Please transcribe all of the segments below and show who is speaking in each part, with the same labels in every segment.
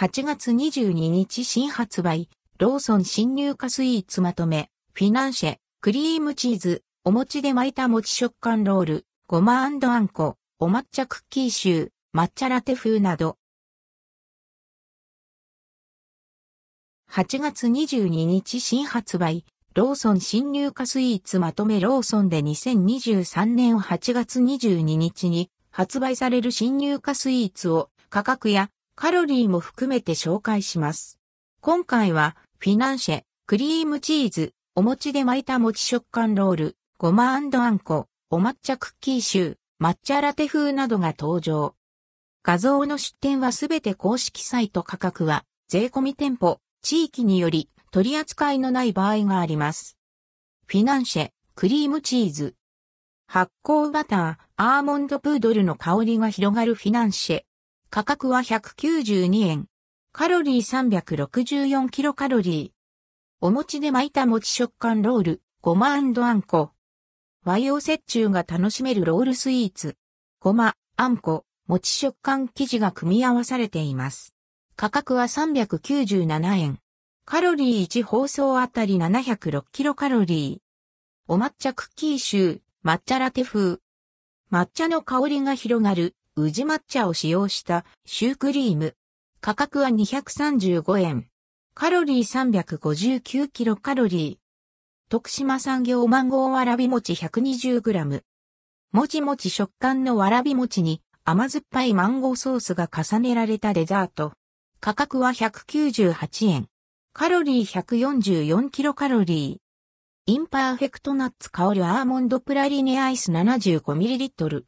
Speaker 1: 8月22日新発売、ローソン新入荷スイーツまとめ、フィナンシェ、クリームチーズ、お餅で巻いた餅食感ロール、ごまあんこ、お抹茶クッキーシュー、抹茶ラテ風など。8月22日新発売、ローソン新入荷スイーツまとめローソンで2023年8月22日に発売される新入荷スイーツを価格やカロリーも含めて紹介します。今回はフィナンシェ、クリームチーズ、お餅で巻いた餅食感ロール、ごまあんこ、お抹茶クッキーシュー、抹茶ラテ風などが登場。画像の出展はすべて公式サイト価格は、税込み店舗、地域により取り扱いのない場合があります。フィナンシェ、クリームチーズ。発酵バター、アーモンドプードルの香りが広がるフィナンシェ。価格は192円。カロリー364キロカロリー。お餅で巻いた餅食感ロール、ごまあんこ。和洋折衷が楽しめるロールスイーツ。ごま、あんこ、餅食感生地が組み合わされています。価格は397円。カロリー1包装あたり706キロカロリー。お抹茶クッキーシュー、抹茶ラテ風。抹茶の香りが広がる、宇治抹茶を使用したシュークリーム。価格は235円。カロリー359キロカロリー。徳島産業マンゴーわらび餅 120g。もちもち食感のわらび餅に甘酸っぱいマンゴーソースが重ねられたデザート。価格は198円。カロリー144キロカロリー。インパーフェクトナッツ香るアーモンドプラリネアイス 75ml。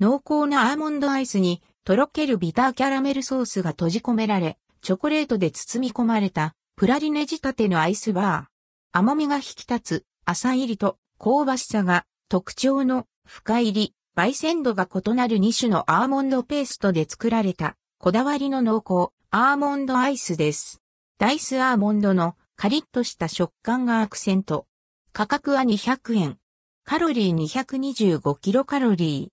Speaker 1: 濃厚なアーモンドアイスにとろけるビターキャラメルソースが閉じ込められ、チョコレートで包み込まれたプラリネ仕立てのアイスバー。甘みが引き立つ浅入りと香ばしさが特徴の深入り、焙煎度が異なる2種のアーモンドペーストで作られたこだわりの濃厚アーモンドアイスです。ダイスアーモンドのカリッとした食感がアクセント。価格は200円。カロリー225キロカロリー。